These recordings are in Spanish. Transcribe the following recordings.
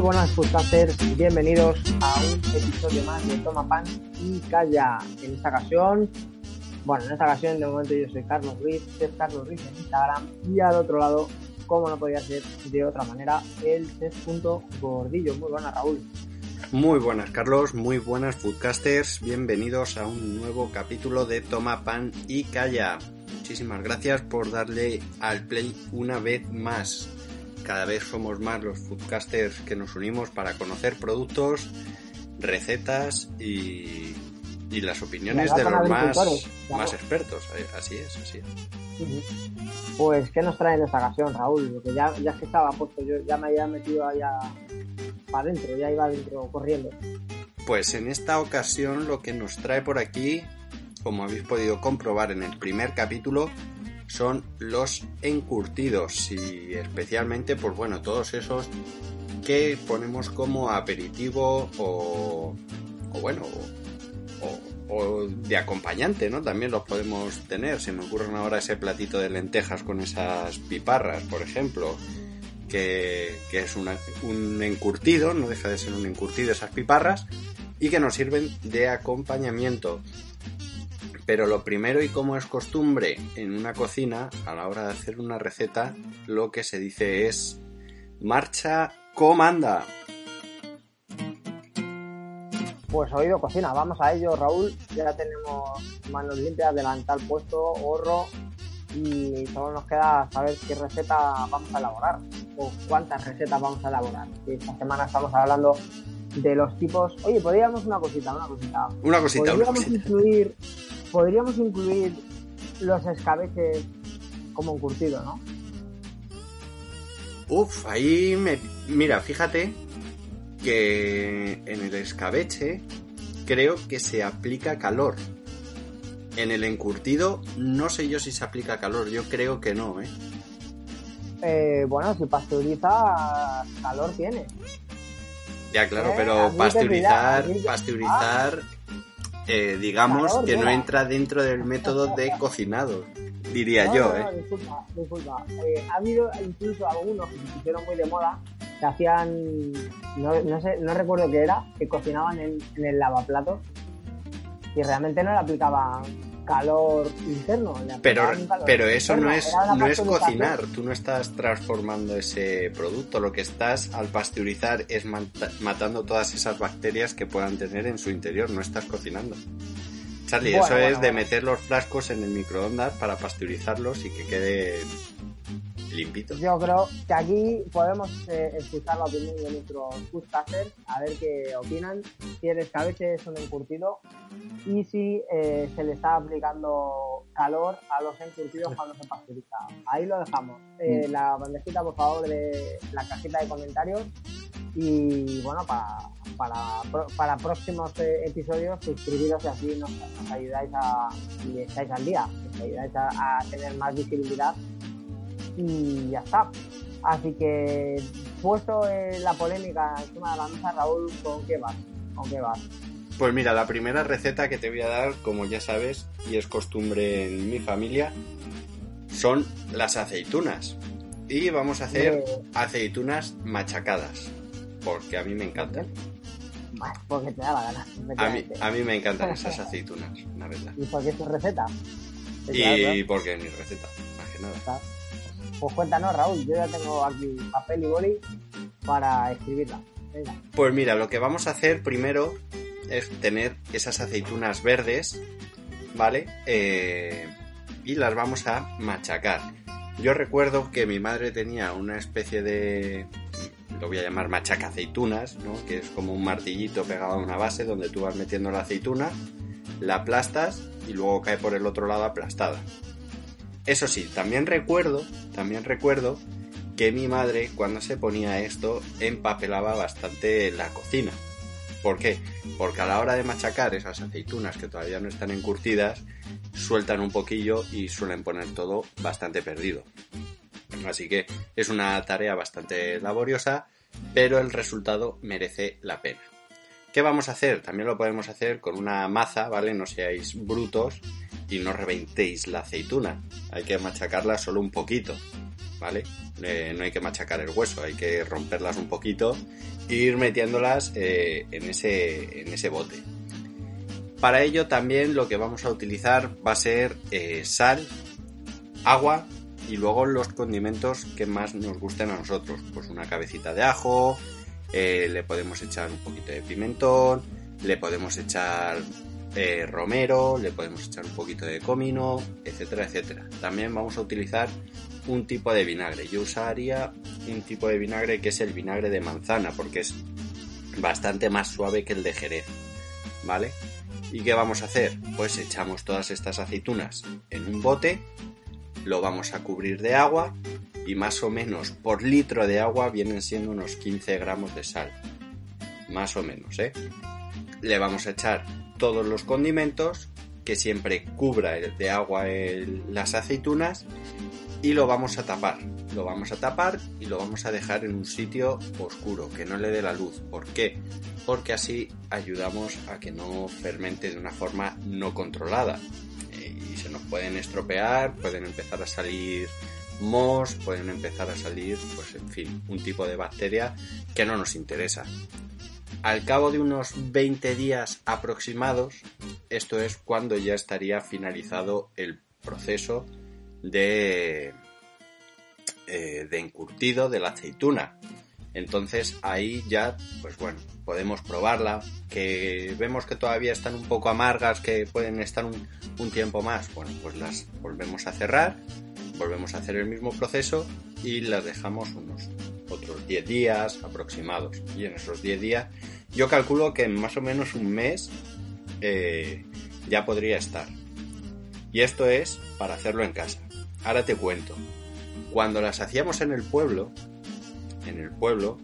Muy buenas podcasters, bienvenidos a un episodio más de Toma Pan y Calla. En esta ocasión, bueno, en esta ocasión de momento yo soy Carlos Ruiz, es Carlos Ruiz en Instagram y al otro lado, como no podía ser de otra manera, el Gordillo. Muy buenas Raúl. Muy buenas Carlos, muy buenas podcasters, bienvenidos a un nuevo capítulo de Toma Pan y Calla. Muchísimas gracias por darle al play una vez más cada vez somos más los foodcasters que nos unimos para conocer productos, recetas y, y las opiniones de los más, más expertos. Así es, así es. Pues, ¿qué nos trae en esta ocasión, Raúl? Porque ya, ya que estaba puesto, yo ya me había metido allá para adentro, ya iba adentro corriendo. Pues en esta ocasión lo que nos trae por aquí, como habéis podido comprobar en el primer capítulo, son los encurtidos y especialmente, pues bueno, todos esos que ponemos como aperitivo o, o bueno, o, o, de acompañante, ¿no? También los podemos tener. Se me ocurren ahora ese platito de lentejas con esas piparras, por ejemplo, que, que es un encurtido, no deja de ser un encurtido esas piparras, y que nos sirven de acompañamiento. Pero lo primero y como es costumbre en una cocina, a la hora de hacer una receta, lo que se dice es marcha comanda. Pues oído cocina, vamos a ello Raúl, ya tenemos manos limpias, delantal puesto, gorro y solo nos queda saber qué receta vamos a elaborar o cuántas recetas vamos a elaborar. Esta semana estamos hablando de los tipos. Oye, podríamos una cosita, una cosita. Una cosita, podríamos una cosita. incluir podríamos incluir los escabeches como encurtido, ¿no? Uf, ahí me... Mira, fíjate que en el escabeche creo que se aplica calor. En el encurtido no sé yo si se aplica calor, yo creo que no, ¿eh? eh bueno, si pasteuriza, calor tiene. Ya, claro, ¿Eh? pero pasteurizar, pasteurizar... Eh, digamos que no entra dentro del método de cocinado, diría yo. ¿eh? disculpa, disculpa. Eh, ha habido incluso algunos que se pusieron muy de moda que hacían, no, no, sé, no recuerdo qué era, que cocinaban en, en el lavaplatos y realmente no le aplicaban calor interno. Pero, pero eso no es, no es cocinar, tú no estás transformando ese producto, lo que estás al pasteurizar es matando todas esas bacterias que puedan tener en su interior, no estás cocinando. Charlie, eso es de meter los frascos en el microondas para pasteurizarlos y que quede limpito. Yo creo que aquí podemos eh, escuchar la opinión de nuestros foodcasters, a ver qué opinan, si el escabeche es un encurtido y si eh, se le está aplicando calor a los encurtidos cuando se pasteuriza. Ahí lo dejamos. Eh, mm. La bandejita, por favor, de la cajita de comentarios y bueno, para, para, para próximos eh, episodios suscribiros y así nos, nos, ayudáis a, y estáis al día, nos ayudáis a, a tener más visibilidad y ya está. Así que, puesto en la polémica encima de la mesa, Raúl, ¿con qué vas? ¿Con qué vas? Pues mira, la primera receta que te voy a dar, como ya sabes, y es costumbre en mi familia, son las aceitunas. Y vamos a hacer aceitunas machacadas, porque a mí me encantan. porque te da la gana. A mí, a mí me encantan esas aceitunas, la verdad. ¿Y por qué es tu receta? Y porque es mi receta, más que nada. Pues cuéntanos, Raúl, yo ya tengo aquí papel y boli para escribirla. Venga. Pues mira, lo que vamos a hacer primero es tener esas aceitunas verdes, ¿vale? Eh, y las vamos a machacar. Yo recuerdo que mi madre tenía una especie de, lo voy a llamar machaca aceitunas, ¿no? Que es como un martillito pegado a una base donde tú vas metiendo la aceituna la aplastas y luego cae por el otro lado aplastada. Eso sí, también recuerdo, también recuerdo que mi madre cuando se ponía esto empapelaba bastante la cocina. ¿Por qué? Porque a la hora de machacar esas aceitunas que todavía no están encurtidas, sueltan un poquillo y suelen poner todo bastante perdido. Así que es una tarea bastante laboriosa, pero el resultado merece la pena. ¿Qué vamos a hacer? También lo podemos hacer con una maza, ¿vale? No seáis brutos y no reventéis la aceituna. Hay que machacarla solo un poquito, ¿vale? Eh, no hay que machacar el hueso, hay que romperlas un poquito e ir metiéndolas eh, en, ese, en ese bote. Para ello también lo que vamos a utilizar va a ser eh, sal, agua y luego los condimentos que más nos gusten a nosotros. Pues una cabecita de ajo, le podemos echar un poquito de pimentón, le podemos echar eh, romero, le podemos echar un poquito de comino, etcétera, etcétera. También vamos a utilizar un tipo de vinagre. Yo usaría un tipo de vinagre que es el vinagre de manzana, porque es bastante más suave que el de Jerez, ¿vale? ¿Y qué vamos a hacer? Pues echamos todas estas aceitunas en un bote, lo vamos a cubrir de agua y más o menos por litro de agua vienen siendo unos 15 gramos de sal. Más o menos, ¿eh? Le vamos a echar todos los condimentos, que siempre cubra de agua las aceitunas y lo vamos a tapar. Lo vamos a tapar y lo vamos a dejar en un sitio oscuro, que no le dé la luz. ¿Por qué? Porque así ayudamos a que no fermente de una forma no controlada. Eh, y se nos pueden estropear, pueden empezar a salir mos, pueden empezar a salir, pues en fin, un tipo de bacteria que no nos interesa. Al cabo de unos 20 días aproximados, esto es cuando ya estaría finalizado el proceso de, eh, de encurtido de la aceituna. Entonces ahí ya, pues bueno, podemos probarla, que vemos que todavía están un poco amargas, que pueden estar un, un tiempo más, bueno, pues las volvemos a cerrar, volvemos a hacer el mismo proceso y las dejamos unos otros 10 días aproximados. Y en esos 10 días yo calculo que en más o menos un mes eh, ya podría estar. Y esto es para hacerlo en casa. Ahora te cuento. Cuando las hacíamos en el pueblo, en el pueblo,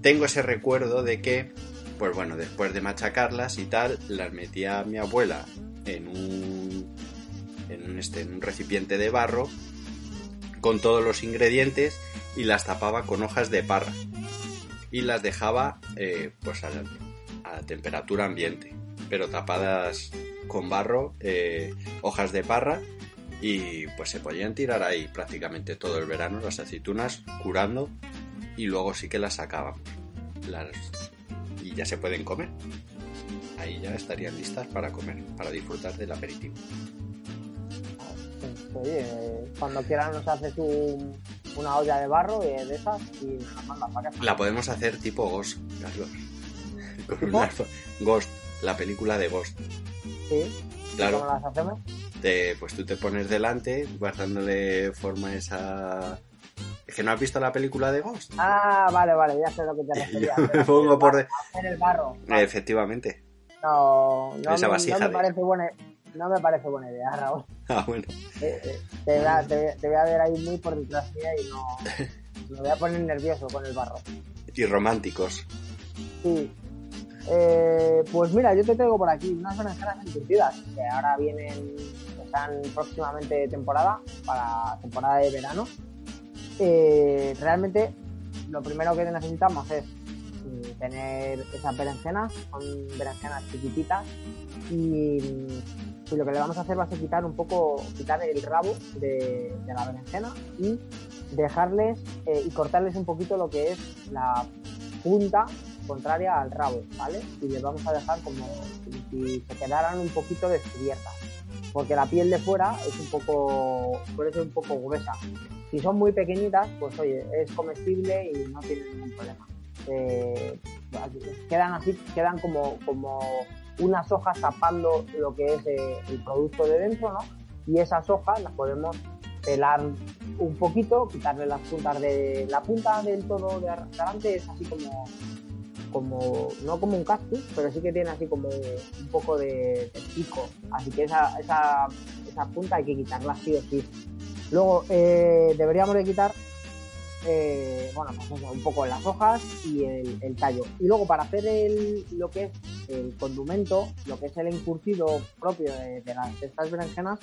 tengo ese recuerdo de que, pues bueno, después de machacarlas y tal, las metía mi abuela en un, en un, este, en un recipiente de barro con todos los ingredientes y las tapaba con hojas de parra y las dejaba eh, pues a la, temperatura ambiente, pero tapadas con barro, eh, hojas de parra y pues se podían tirar ahí prácticamente todo el verano las aceitunas curando y luego sí que las sacábamos las, y ya se pueden comer. Ahí ya estarían listas para comer, para disfrutar del aperitivo. Oye, cuando quieran nos haces un, una olla de barro de esas y la manda para La podemos hacer tipo Ghost, Carlos. Ghost, la película de Ghost. Sí. Claro. ¿Cómo las hacemos? pues tú te pones delante, vas dándole forma a esa. ¿Es que no has visto la película de Ghost? Ah, vale, vale, ya sé lo que te referías. Yo me pongo por. Hacer el barro. Efectivamente. No, no, Esa me, no me parece buena no me parece buena idea, Raúl. Ah, bueno. Eh, eh, te, voy a ver ahí muy por detrás mía y no. me voy a poner nervioso con el barro. Y románticos. Sí. Eh, pues mira, yo te tengo por aquí unas berenjenas encurtidas que ahora vienen, están próximamente temporada, para temporada de verano. realmente lo primero que necesitamos es mm, tener esas berenjenas, son berenjenas chiquititas y y lo que le vamos a hacer va a ser quitar un poco, quitar el rabo de, la berenjena y dejarles eh, y cortarles un poquito lo que es la punta contraria al rabo, ¿vale? Y les vamos a dejar como si se quedaran un poquito descubiertas, porque la piel de fuera es un poco, puede ser un poco gruesa. Si son muy pequeñitas, pues oye, es comestible y no tiene ningún problema. Eh, quedan así, quedan como, como unas hojas tapando lo que es eh, el producto de dentro, ¿no? Y esas hojas las podemos pelar un poquito, quitarle las puntas de la punta del todo de adelante es así como como, no como un cactus, pero sí que tiene así como un poco de, pico. Así que esa, esa, esa punta hay que quitarla sí o sí. Luego eh, deberíamos de quitar eh, bueno, pues un poco las hojas y el, tallo. Y luego para hacer el, lo que es el condumento, lo que es el encurtido propio de, estas berenjenas,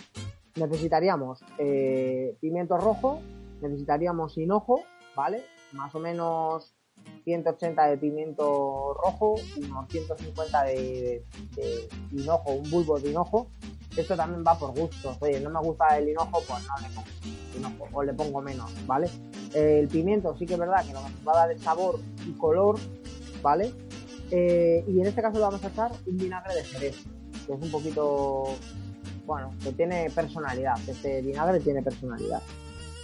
necesitaríamos eh, pimiento rojo, necesitaríamos hinojo, ¿vale? Más o menos 180 de pimiento rojo, unos 150 de, de, hinojo, un bulbo de hinojo. Esto también va por gustos. Oye, no me gusta el hinojo, pues no le pongo hinojo, o le pongo menos, ¿vale? El pimiento sí que es verdad que nos va a dar el sabor y color, ¿vale? Eh, y en este caso le vamos a echar un vinagre de jerez, que es un poquito, bueno, que tiene personalidad. Este vinagre tiene personalidad.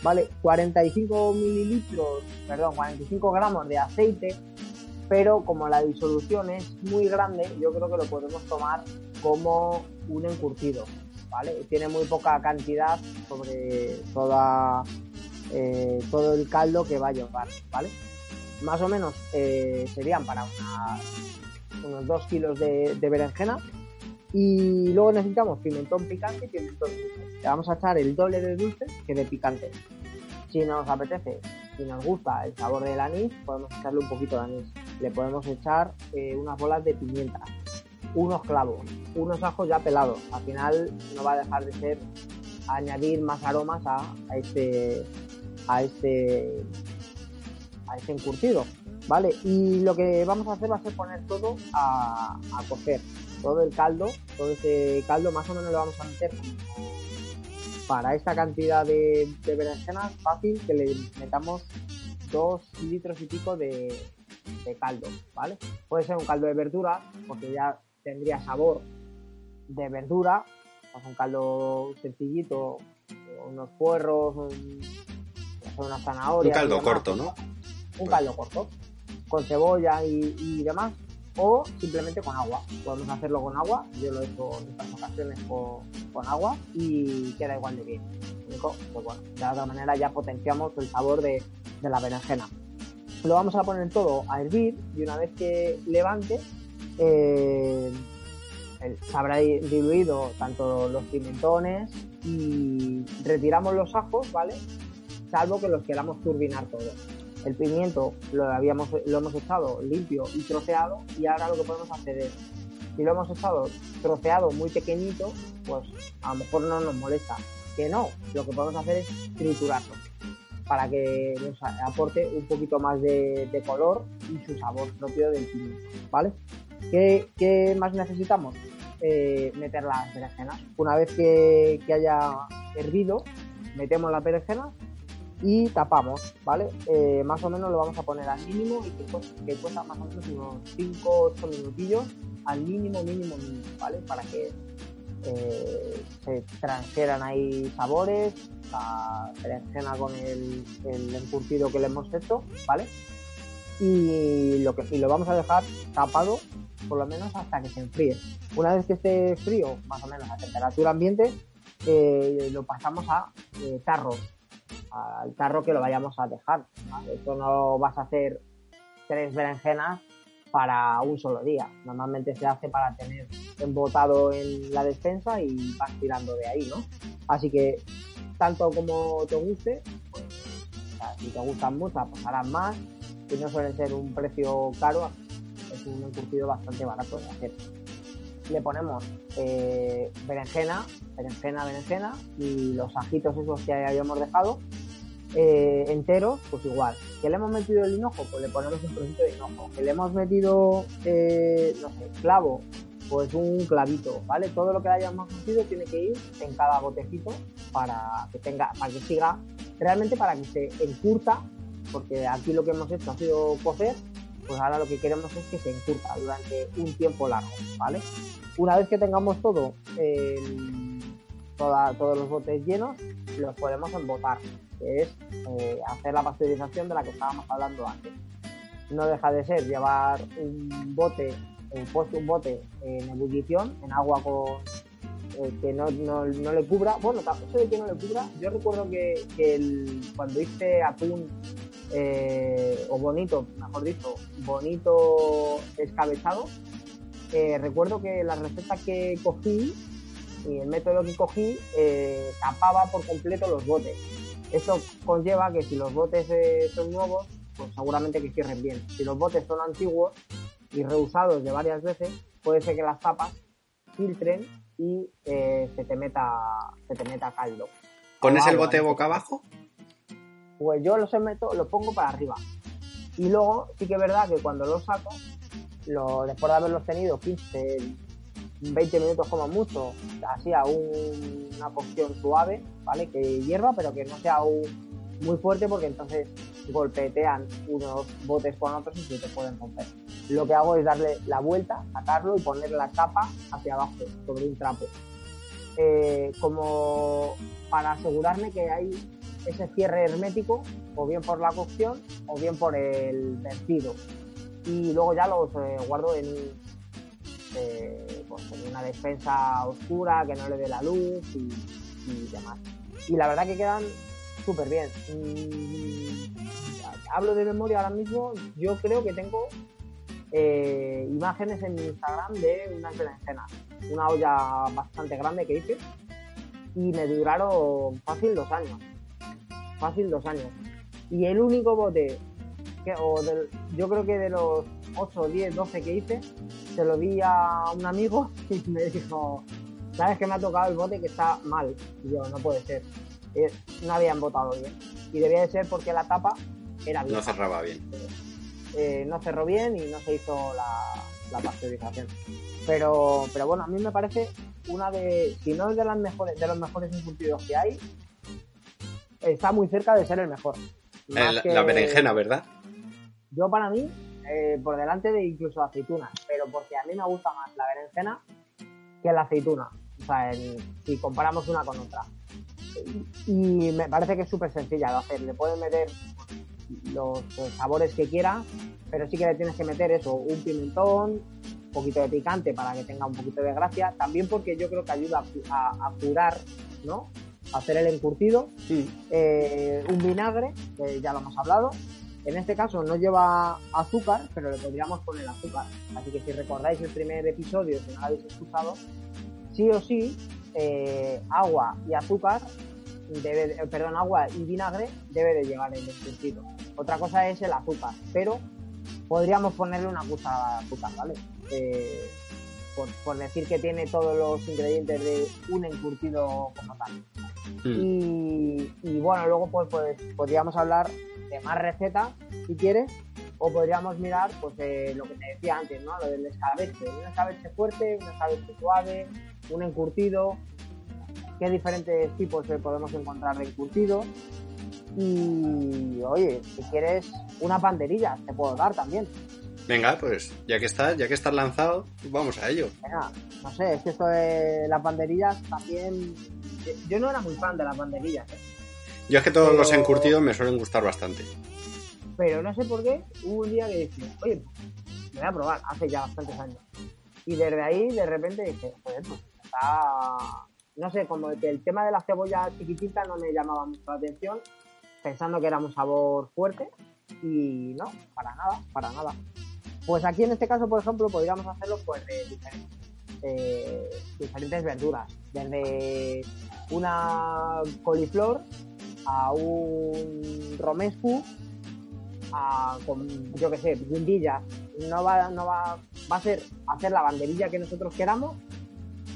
¿Vale? 45 mililitros, perdón, 45 gramos de aceite, pero como la disolución es muy grande, yo creo que lo podemos tomar como un encurtido, ¿vale? Tiene muy poca cantidad sobre toda eh, todo el caldo que va a llevar, ¿vale? Más o menos eh, serían para unos 2 kilos de, berenjena y luego necesitamos pimentón picante y pimentón dulce. Le vamos a echar el doble de dulce que de picante. Si nos apetece, si nos gusta el sabor del anís, podemos echarle un poquito de anís. Le podemos echar eh, unas bolas de pimienta, unos clavos, unos ajos ya pelados. Al final no va a dejar de ser añadir más aromas a este, a este, a este encurtido, ¿vale? Y lo que vamos a hacer va a ser poner todo a, a cocer, todo el caldo, todo ese caldo más o menos lo vamos a meter para esta cantidad de, de berenjenas fácil que le metamos dos litros y pico de, de caldo, ¿vale? Puede ser un caldo de verdura, porque ya tendría sabor de verdura, pues un caldo sencillito, unos puerros, un, una zanahoria. Un caldo corto, ¿no? Un caldo corto, con cebolla y, demás, o simplemente con agua. Podemos hacerlo con agua, yo lo he hecho en otras ocasiones con, agua y queda igual de bien. Pues bueno, de otra manera ya potenciamos el sabor de, la berenjena. Lo vamos a poner todo a hervir y una vez que levante, eh, se habrá diluido tanto los pimentones y retiramos los ajos, ¿vale? salvo que los queramos turbinar todo. El pimiento lo, habíamos, lo hemos echado limpio y troceado y ahora lo que podemos hacer es, si lo hemos echado troceado muy pequeñito, pues a lo mejor no nos molesta. Que no, lo que podemos hacer es triturarlo para que nos aporte un poquito más de, color y su sabor propio del pimiento, ¿vale? ¿Qué, más necesitamos? Eh, meter las berenjenas. Una vez que, haya hervido, metemos las berenjenas y tapamos, ¿vale? Eh, más o menos lo vamos a poner al mínimo y que, cuesta más o menos unos 5-8 minutillos al mínimo, mínimo, mínimo, ¿vale? Para que eh, se transfieran ahí sabores, la berenjena con el, el, encurtido que le hemos hecho, ¿vale? Y lo, que, y lo vamos a dejar tapado por lo menos hasta que se enfríe. Una vez que esté frío, más o menos a temperatura ambiente, eh, lo pasamos a tarros al tarro que lo vayamos a dejar. Esto no vas a hacer tres berenjenas para un solo día. Normalmente se hace para tener embotado en la despensa y vas tirando de ahí, ¿no? Así que tanto como te guste, pues, si te gustan mucho, pues harás más. Y no suele ser un precio caro, es un encurtido bastante barato de hacer. Le ponemos eh, berenjena, berenjena, berenjena y los ajitos esos que habíamos dejado eh, enteros, pues igual. Que le hemos metido el hinojo, pues le ponemos un trocito de hinojo. Que le hemos metido, eh, no sé, clavo, pues un clavito, ¿vale? Todo lo que hayamos metido tiene que ir en cada botecito para que tenga, para que siga, realmente para que se encurta, porque aquí lo que hemos hecho ha sido cocer, pues ahora lo que queremos es que se encurta durante un tiempo largo, ¿vale? Una vez que tengamos todo, todos los botes llenos, los podemos embotar que es eh, hacer la pasteurización de la que estábamos hablando antes. No deja de ser llevar un bote, un puesto un bote en ebullición, en agua con eh, que no, no, le cubra. Bueno, eso de que no le cubra, yo recuerdo que, cuando hice atún eh, o bonito, mejor dicho, bonito escabechado, eh, recuerdo que la receta que cogí y el método que cogí eh, tapaba por completo los botes. Esto conlleva que si los botes son nuevos, pues seguramente que cierren bien. Si los botes son antiguos y reusados de varias veces, puede ser que las tapas filtren y se te meta se te meta caldo. ¿Pones el bote boca abajo? Pues yo los meto, los pongo para arriba. Y luego sí que es verdad que cuando los saco, después de haberlos tenido 15, 20 minutos como mucho, así a una cocción suave, ¿vale? Que hierva, pero que no sea muy fuerte porque entonces golpetean unos botes con otros y se te pueden romper. Lo que hago es darle la vuelta, sacarlo y poner la tapa hacia abajo, sobre un trapo. Eh, como para asegurarme que hay ese cierre hermético, o bien por la cocción o bien por el vertido. Y luego ya los eh, guardo en, eh, pues en, una despensa oscura que no le dé la luz y, demás. Y la verdad que quedan súper bien. hablo de memoria ahora mismo, yo creo que tengo eh, imágenes en mi Instagram de unas berenjenas, una olla bastante grande que hice y me duraron fácil dos años fácil dos años. Y el único bote, que, o yo creo que de los 8, 10, 12 que hice, se lo di a un amigo y me dijo, sabes que me ha tocado el bote que está mal. Y yo, no puede ser. No habían votado bien. Y debía de ser porque la tapa era bien. No cerraba bien. Eh, no cerró bien y no se hizo la, la pasteurización. Pero, pero bueno, a mí me parece una de, si no es de las mejores, de los mejores incumplidos que hay, está muy cerca de ser el mejor. La berenjena, ¿verdad? Yo para mí, eh, por delante de incluso aceitunas, pero porque a mí me gusta más la berenjena que la aceituna. O sea, si comparamos una con otra. Y me parece que es súper sencilla de hacer. Le puedes meter los, sabores que quieras, pero sí que le tienes que meter eso, un pimentón, un poquito de picante para que tenga un poquito de gracia. También porque yo creo que ayuda a, a curar, ¿no? Hacer el encurtido, eh, un vinagre, que ya lo hemos hablado. En este caso no lleva azúcar, pero le podríamos poner azúcar. Así que si recordáis el primer episodio, si no lo habéis escuchado, sí o sí, eh, agua y azúcar, debe perdón, agua y vinagre debe de llevar el encurtido. Otra cosa es el azúcar, pero podríamos ponerle una cucharada de azúcar, ¿vale? Eh, por, decir que tiene todos los ingredientes de un encurtido como tal. Hmm. Y, bueno, luego pues, pues podríamos hablar de más recetas si quieres, o podríamos mirar pues lo que te decía antes, ¿no? Lo del escabeche, un escabeche fuerte, un escabeche suave, un encurtido, qué diferentes tipos podemos encontrar de encurtido. Y oye, si quieres una panderilla, te puedo dar también. Venga, pues ya que estás, ya que estás lanzado, vamos a ello. Venga, no sé, es que esto de las banderillas también. Yo no era muy fan de las banderillas. ¿eh? Yo es que todos los encurtidos me suelen gustar bastante. Pero no sé por qué, hubo un día que dije, oye, me voy a probar, hace ya bastantes años. Y desde ahí, de repente dije, joder, pues está. No sé, como que el tema de la cebolla chiquitita no me llamaba mucho la atención, pensando que era un sabor fuerte. Y no, para nada, para nada. Pues aquí en este caso, por ejemplo, podríamos hacerlo pues de diferentes, eh, verduras, desde una coliflor a un romescu, a, con, yo que sé, guindillas. No va, no va, va a ser hacer la banderilla que nosotros queramos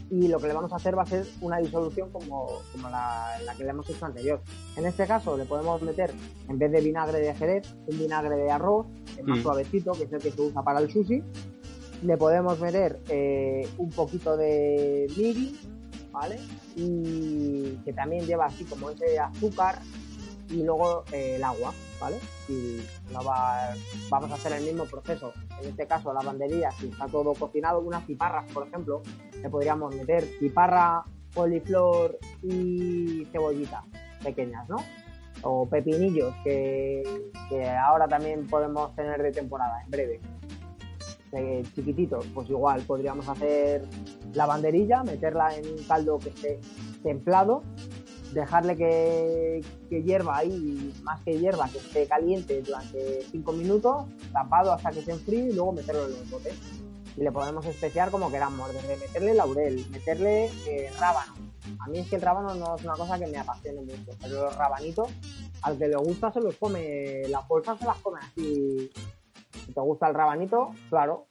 y lo que le vamos a hacer va a ser una disolución como, como la, que le hemos hecho anterior. En este caso le podemos meter, en vez de vinagre de jerez, un vinagre de arroz, más mm. suavecito, que es el que se usa para el sushi. Le podemos meter eh, un poquito de miri, ¿vale? Y que también lleva así como ese azúcar y luego eh, el agua, ¿vale? Y vamos a hacer el mismo proceso. En este caso, la bandería, si está todo cocinado, unas piparras, por ejemplo, le podríamos meter piparra, coliflor y cebollita pequeñas, ¿no? O pepinillos, que, ahora también podemos tener de temporada, en breve. Eh, chiquititos, pues igual podríamos hacer la banderilla, meterla en un caldo que esté templado dejarle que, que hierva ahí, más que hierva, que esté caliente durante 5 minutos, tapado hasta que se enfríe y luego meterlo en los botes. Y le podemos especiar como queramos, desde meterle laurel, meterle eh, rábano. A mí es que el rábano no es una cosa que me apasione mucho, pero los rabanitos, al que le gusta se los come, las bolsas se las come así. Si te gusta el rabanito, claro.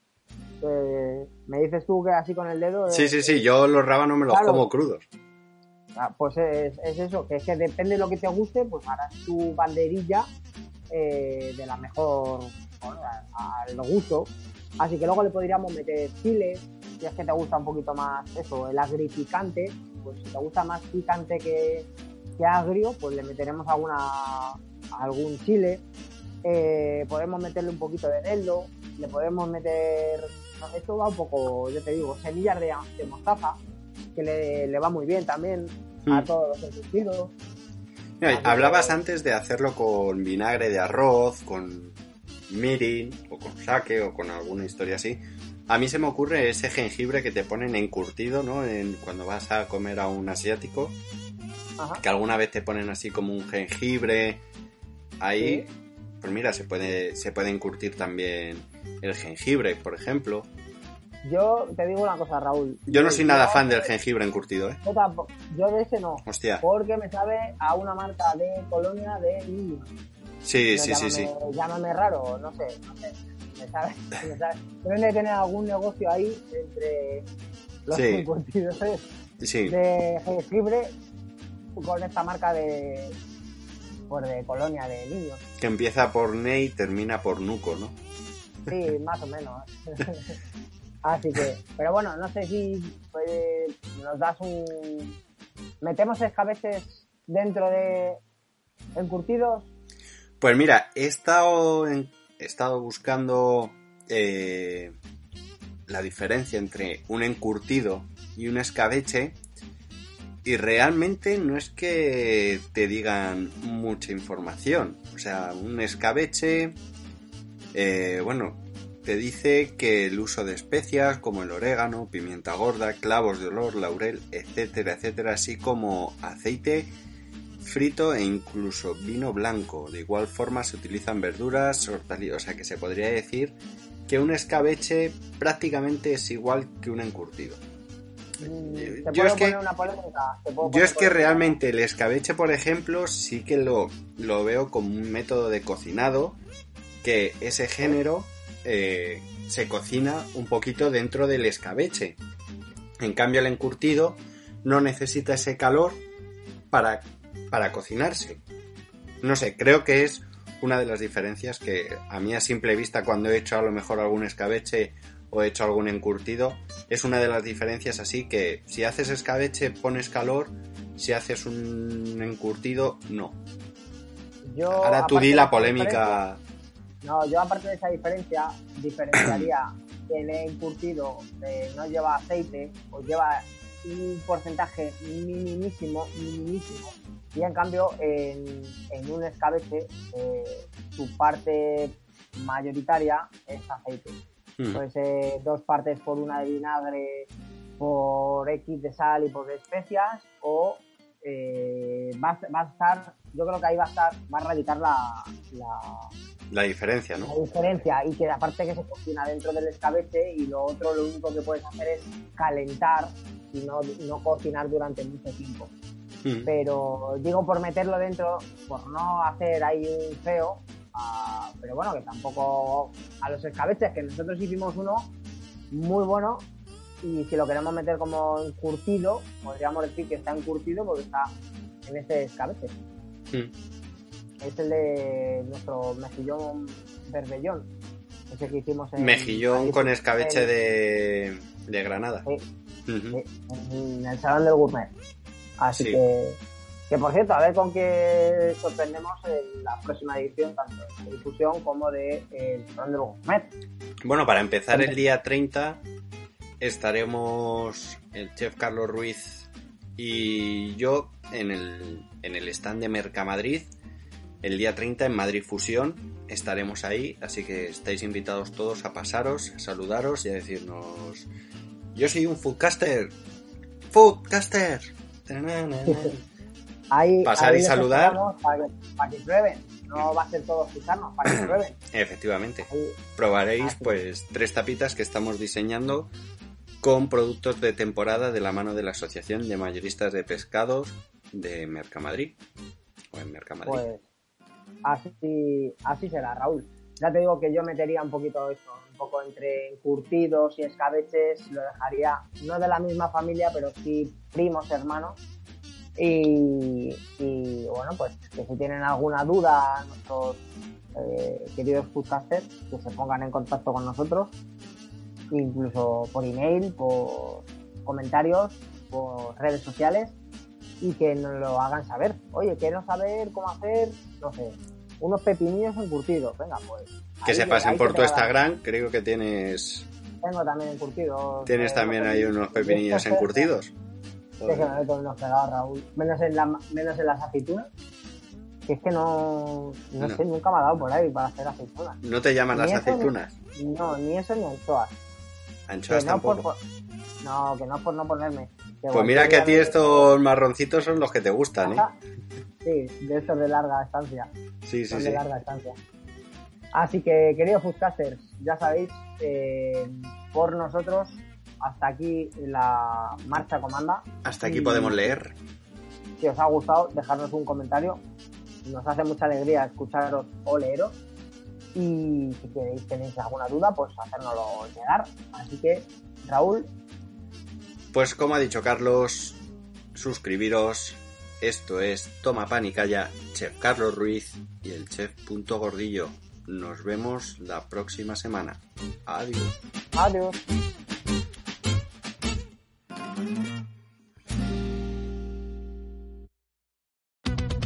eh, me dices tú que así con el dedo. Sí, eh, sí, sí, yo los rábanos me los Claro. como crudos. Ah, Pues es, es eso, que es que depende de lo que te guste, pues harás tu banderilla eh, de la mejor, al gusto. Así que luego le podríamos meter chile, si es que te gusta un poquito más eso, el agrificante, pues si te gusta más picante que, que agrio, pues le meteremos alguna, algún chile. Eh, podemos meterle un poquito de eneldo, le podemos meter, esto va un poco, yo te digo, semillas de, de mostaza, que le, le va muy bien también a Mm. todos los que- hablabas antes de hacerlo con vinagre de arroz, con mirin, o con sake, o con alguna historia así. A mí se me ocurre ese jengibre que te ponen encurtido, ¿no? En, cuando vas a comer a un asiático, Ajá. que alguna vez te ponen así como un jengibre ahí. Pues mira, se puede, se puede encurtir también el jengibre, por ejemplo. Yo te digo una cosa, Raúl. Yo no soy nada fan del jengibre encurtido, ¿eh? Yo, tampoco- yo de ese no, Hostia. porque me sabe a una marca de colonia de niños. Sí, sí, sí, sí. llámame- raro, no sé, no sé. Me sabe, me sabe. Deben de tener algún negocio ahí entre los Sí. encurtidos Sí. de jengibre con esta marca de pues de colonia de niños. Que empieza por ne y termina por nuco, ¿no? Sí, más o menos. Así que, pero bueno, no sé si pues, nos das un... Metemos escabeches dentro de encurtidos. Pues mira, he estado, he estado buscando eh, la diferencia entre un encurtido y un escabeche y realmente no es que te digan mucha información. O sea, un escabeche, eh, bueno, te dice que el uso de especias como el orégano, pimienta gorda, clavos de olor, laurel, etcétera, etcétera, así como aceite frito e incluso vino blanco. De igual forma se utilizan verduras, hortalizas, o sea que se podría decir que un escabeche prácticamente es igual que un encurtido. Mm, Te yo es que- poner una polémica. te puedo Yo es que realmente el escabeche, por ejemplo, sí que lo, lo veo como un método de cocinado que ese género eh, se cocina un poquito dentro del escabeche. En cambio, el encurtido no necesita ese calor para, para cocinarse. No sé, creo que es una de las diferencias que a mí a simple vista cuando he hecho a lo mejor algún escabeche o he hecho algún encurtido, es una de las diferencias así que si haces escabeche pones calor, si haces un encurtido no. Yo, Ahora tú di la polémica. No, yo aparte de esa diferencia, diferenciaría que el encurtido eh, no lleva aceite o lleva un porcentaje minimísimo, minimísimo. Y en cambio, en, en un escabeche, eh, su parte mayoritaria es aceite. Mm, Puede ser dos partes por una de vinagre, por X de sal y por de especias, o eh, va, a- va a estar, yo creo que ahí va a estar, va a radicar la, la, La diferencia, la ¿no? diferencia y que aparte que se cocina dentro del escabeche y lo otro lo único que puedes hacer es calentar y no, no cocinar durante mucho tiempo. Mm, Pero digo por meterlo dentro, por no hacer ahí un feo, ah, pero bueno, que tampoco a los escabeches, que nosotros hicimos uno muy bueno y si lo queremos meter como encurtido, podríamos decir que está encurtido porque está en este escabeche. mm. Es el de nuestro mejillón berbellón, ese que hicimos en... Mejillón con escabeche de, de Granada. Sí. En el salón del gourmet. Así Sí. que, que por cierto, a ver con qué sorprendemos en la próxima edición, tanto de difusión como de eh, el salón del gourmet. Bueno, para empezar el día 30 estaremos el chef Carlos Ruiz y yo en el, en el stand de Mercamadrid. El día 30 en Madrid Fusión estaremos ahí, así que estáis invitados todos a pasaros, a saludaros y a decirnos: Yo soy un foodcaster, foodcaster. Ahí, pasar ahí y saludar. Para que, para que prueben. No va a ser todo escucharnos, para que prueben. Efectivamente. Ahí- Probaréis pues tres tapitas que estamos diseñando con productos de temporada de la mano de la Asociación de Mayoristas de Pescados de Mercamadrid. O en Mercamadrid. Pues así, así será, Raúl. Ya te digo que yo metería un poquito esto, un poco entre encurtidos y escabeches, lo dejaría no de la misma familia, pero sí primos, hermanos. Y, bueno, pues que si tienen alguna duda nuestros eh, queridos foodcasters, que se pongan en contacto con nosotros, incluso por email, por comentarios, por redes sociales y que nos lo hagan saber. Oye, quiero saber cómo hacer, no sé, unos pepinillos encurtidos. Venga, pues. que ahí- se pasen ahí por tu Instagram, creo que tienes Tengo también encurtidos. tienes eh, también ahí unos pepinillos encurtidos. Es que me meto unos pegados, Raúl. Menos en, la, menos en las aceitunas. Que es que no, no, No. sé, nunca me ha dado por ahí para hacer aceitunas. ¿No te llaman las ni- aceitunas? No, ni eso ni anchoas. Anchoas que no tampoco. por- no, que no por no ponerme. Pues mira que a ti estos marroncitos son los que te gustan, ¿eh? Sí, de estos de larga estancia. Sí, sí, son sí. de larga estancia. Así que, queridos foodcasters, ya sabéis, eh, por nosotros, hasta aquí la marcha comanda. Hasta aquí Y podemos leer. Si os ha gustado, dejadnos un comentario. Nos hace mucha alegría escucharos o leeros. Y si queréis, tenéis alguna duda, pues hacérnoslo llegar. Así que, Raúl, Pues como ha dicho Carlos, suscribiros. Esto es Toma Pan y Calla, Chef Carlos Ruiz y el Chef Punto Gordillo. Nos vemos la próxima semana. Adiós. adiós.